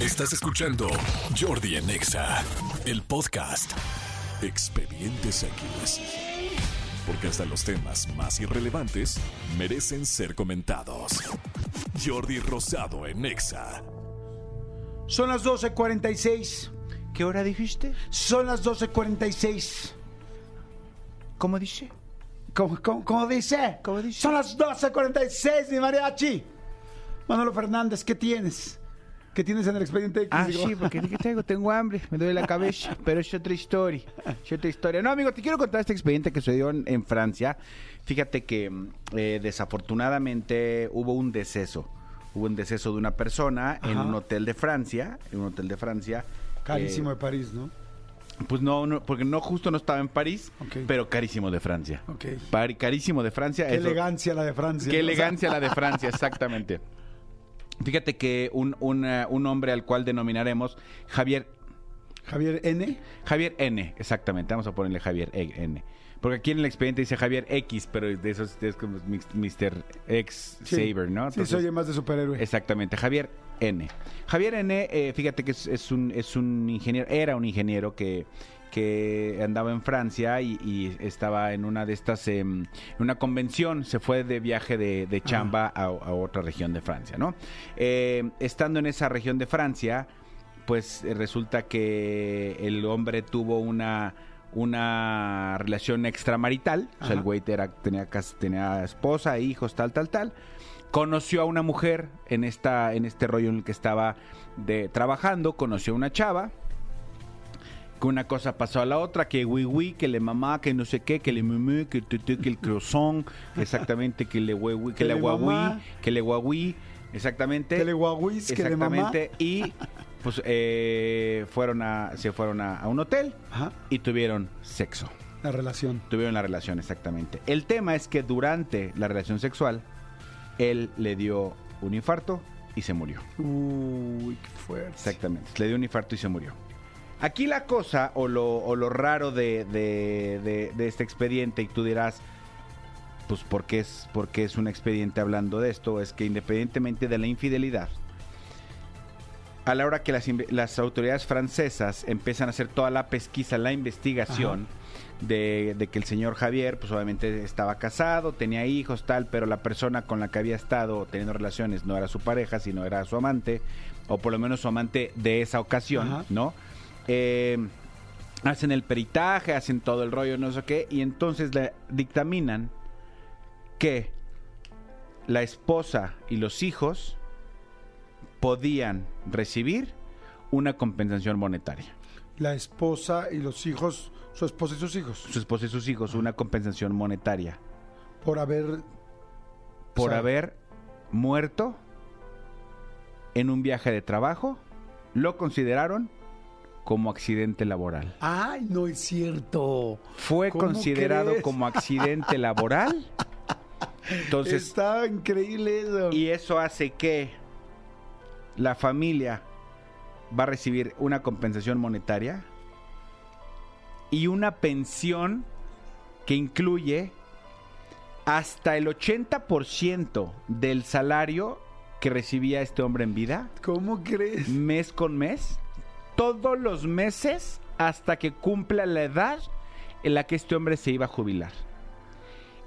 Estás escuchando Jordi en Exa, el podcast. Expedientes X. Porque hasta los temas más irrelevantes merecen ser comentados. Jordi Rosado en Exa. Son las 12.46. ¿Qué hora dijiste? Son las 12.46. ¿Cómo dice? ¿Cómo, cómo, cómo dice? ¿Cómo dice? Son las 12.46, mi mariachi. Manolo Fernández, ¿qué tienes? ¿Qué tienes en el expediente X? Ah, Digo, sí, porque ¿qué tengo? Tengo hambre, me duele la cabeza, pero es otra historia, es otra historia. No, amigo, te quiero contar este expediente que sucedió en, en Francia. Fíjate que mm, eh, desafortunadamente hubo un deceso. Hubo un deceso de una persona en un hotel de Francia, en un hotel de Francia. Carísimo Eh, de París, ¿no? pues no, no, porque no justo no estaba en París, pero carísimo de Francia. Ok. Pari- carísimo de Francia. Qué eso- elegancia la de Francia. Qué elegancia la de Francia, exactamente. Fíjate que un, un, eh, un hombre al cual denominaremos Javier Javier N. Javier N, exactamente, vamos a ponerle Javier E- N. Porque aquí en el expediente dice Javier X, pero de esos es como Mr. X Sí. Saber, ¿no? Sí, se oye más de superhéroe. Exactamente, Javier N. Javier N, eh, fíjate que es, es un, es un ingeniero, era un ingeniero que, que andaba en Francia y, y estaba en una de estas, en una convención, se fue de viaje de, de chamba a, a otra región de Francia, ¿no? Eh, estando en esa región de Francia, pues eh, resulta que el hombre tuvo una una relación extramarital, o sea, el güey era, tenía, tenía esposa, hijos, tal, tal, tal conoció a una mujer en esta en este rollo en el que estaba de trabajando conoció a una chava que una cosa pasó a la otra que oui que le mamá que no sé qué que le mumú que que el croissant exactamente que le güey, que le mamá. que le guagüí exactamente Que le guaguis, que le mamá. exactamente y pues eh, fueron a se fueron a, a un hotel Ajá, y tuvieron sexo la relación. tuvieron la relación exactamente. El tema es que durante la relación sexual, él le dio un infarto y se murió. Uy, qué fuerte. Exactamente, le dio un infarto y se murió. Aquí la cosa o lo, o lo raro de, de- de- de este expediente, y tú dirás, pues ¿por qué, es, por qué es un expediente hablando de esto? Es que independientemente de la infidelidad, a la hora que las, autoridades francesas empiezan a hacer toda la pesquisa, la investigación de, de que el señor Javier, pues obviamente estaba casado, tenía hijos, tal, pero la persona con la que había estado teniendo relaciones no era su pareja, sino era su amante, o por lo menos su amante de esa ocasión, Ajá. ¿no? Eh, hacen el peritaje, hacen todo el rollo, no sé qué, y entonces le dictaminan que la esposa y los hijos podían recibir una compensación monetaria. La esposa y los hijos, su esposa y sus hijos, Su esposa y sus hijos, una compensación monetaria por haber... por O sea- haber muerto en un viaje de trabajo, lo consideraron como accidente laboral. Ay, no es cierto. Fue ¿Cómo considerado crees? como accidente laboral. Entonces, Está increíble eso. Y eso hace que la familia va a recibir una compensación monetaria y una pensión que incluye hasta el 80% del salario que recibía este hombre en vida, ¿Cómo crees? mes con mes, todos los meses hasta que cumpla la edad en la que este hombre se iba a jubilar.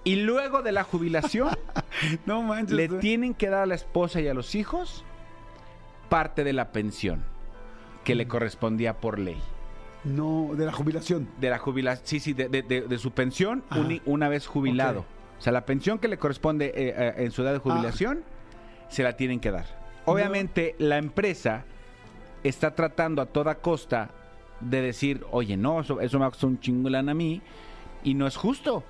Y luego de la jubilación, No manches. le tienen que dar a la esposa y a los hijos parte de la pensión que le correspondía por ley. No, de la jubilación. De la jubilación, sí, sí, de, de- de- de su pensión uni- una vez jubilado. O sea, la pensión que le corresponde eh, eh, en su edad de jubilación se la tienen que dar. Obviamente, la empresa está tratando a toda costa de decir, oye, no, eso, eso me un lana a mí y no es justo.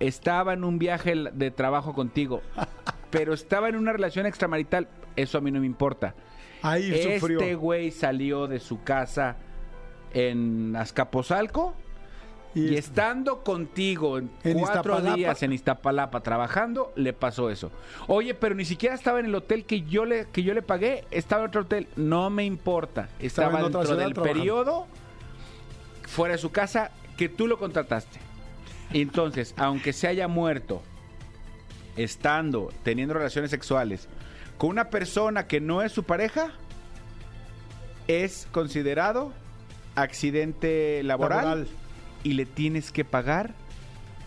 Estaba en un viaje de trabajo contigo, pero estaba en una relación extramarital, eso a mí no me importa. Ahí sufrió. Este güey salió de su casa en Azcapotzalco y, Y- estando contigo en, En cuatro Iztapalapa. días en Iztapalapa trabajando, le pasó eso. Oye, pero ni siquiera estaba en el hotel que yo le, que yo le pagué, estaba en otro hotel. No me importa. Estaba dentro del trabajando. periodo fuera de su casa que tú lo contrataste. Entonces, aunque se haya muerto estando teniendo relaciones sexuales con una persona que no es su pareja, es considerado accidente laboral, Laboral. y le tienes que pagar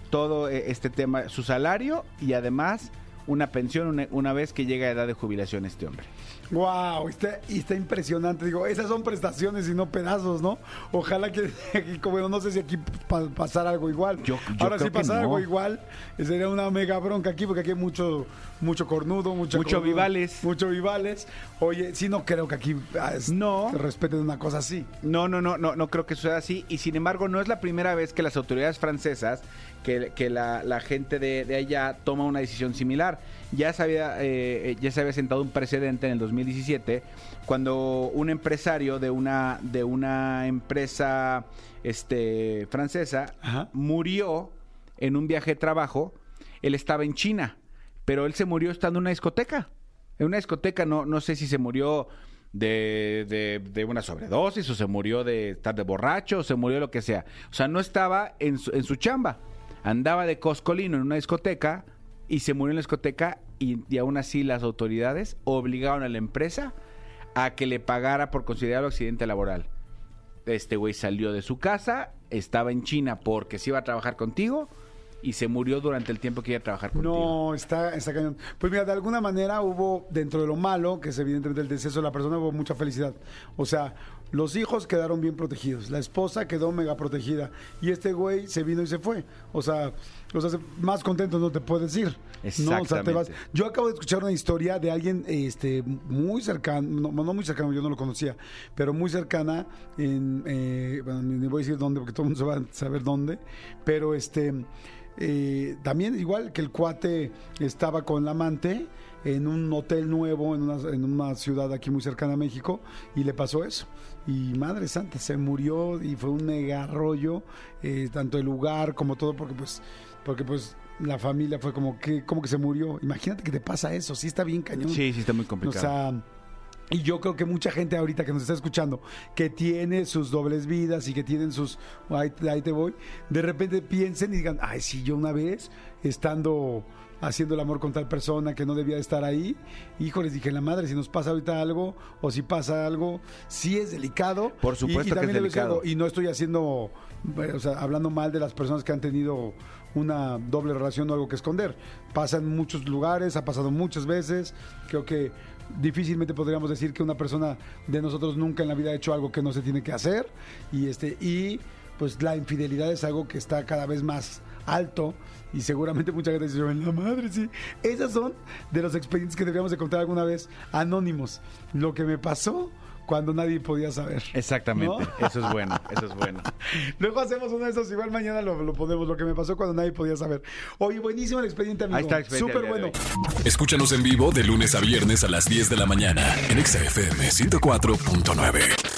todo eh, este tema, su salario y además una pensión una, una vez que llega a edad de jubilación este hombre. Wow, está, y está impresionante. Digo, esas son prestaciones y no pedazos, ¿no? Ojalá que, como no sé si aquí pa- pasara algo igual. Yo- yo Ahora si pasara no. algo igual, sería una mega bronca aquí, porque aquí hay mucho, mucho cornudo, mucho, Mucho cornudo, vivales. Mucho vivales. Oye, sí, no creo que aquí ah, es- No. se respeten una cosa así. No, no, no, no, no creo que suceda así. Y sin embargo, no es la primera vez que las autoridades francesas, que, que la, la gente de, de allá toma una decisión similar. Ya se, había, eh, eh, ya se había sentado un precedente en el 2017 cuando un empresario de una, de una empresa este, francesa Ajá. murió en un viaje de trabajo. Él estaba en China, pero él se murió estando en una discoteca. En una discoteca, no, no sé si se murió de, de- de una sobredosis o se murió de estar de borracho o se murió de lo que sea. O sea, no estaba en su, en su chamba. Andaba de coscolino en una discoteca y se murió en la discoteca y, aún así las autoridades obligaron a la empresa a que le pagara por considerarlo accidente laboral. Este güey salió de su casa, estaba en China porque se iba a trabajar contigo y se murió durante el tiempo que iba a trabajar contigo. No, está, está cañón. Pues mira, de alguna manera hubo, dentro de lo malo, que es evidentemente el deceso de la persona, hubo mucha felicidad. O sea, los hijos quedaron bien protegidos, la esposa quedó mega protegida y este güey se vino y se fue. O sea, o sea más contento no te puedes ir. ¿no? O sea, te vas. Exactamente. Yo acabo de escuchar una historia de alguien este, muy cercano, no, no muy cercano, yo no lo conocía, pero muy cercana, en, eh, bueno, ni voy a decir dónde porque todo el mundo se va a saber dónde, pero este, eh, también igual que el cuate estaba con la amante en un hotel nuevo en una, en una ciudad aquí muy cercana a México y le pasó eso. Y madre santa, se murió y fue un mega rollo, eh, tanto el lugar como todo, porque pues, porque pues la familia fue como que, como que se murió. Imagínate que te pasa eso, sí está bien cañón. Sí, sí está muy O complicado. sea, y yo creo que mucha gente ahorita que nos está escuchando, que tiene sus dobles vidas y que tienen sus, ahí, ahí te voy, de repente piensen y digan, ay, sí, yo una vez, estando haciendo el amor con tal persona que no debía de estar ahí, híjoles, dije, la madre, si nos pasa ahorita algo o si pasa algo, sí es delicado. Por supuesto Y- y que también es delicado. y no estoy haciendo, eh, o sea, hablando mal de las personas que han tenido una doble relación o algo que esconder. Pasa en muchos lugares, ha pasado muchas veces. Creo que difícilmente podríamos decir que una persona de nosotros nunca en la vida ha hecho algo que no se tiene que hacer. Y este, y pues la infidelidad es algo que está cada vez más alto y seguramente mucha gente dice, "En la madre, sí. Esas son de los expedientes que deberíamos de contar alguna vez anónimos. Lo que me pasó cuando nadie podía saber. Exactamente, ¿No? eso es bueno, eso es bueno. Luego hacemos uno de esos, igual mañana lo, lo ponemos, lo que me pasó cuando nadie podía saber. Oye, buenísimo el expediente, amigo. Ahí está expediente Súper bueno. Escúchanos en vivo de lunes a viernes a las 10 de la mañana en Exa FM 104.9.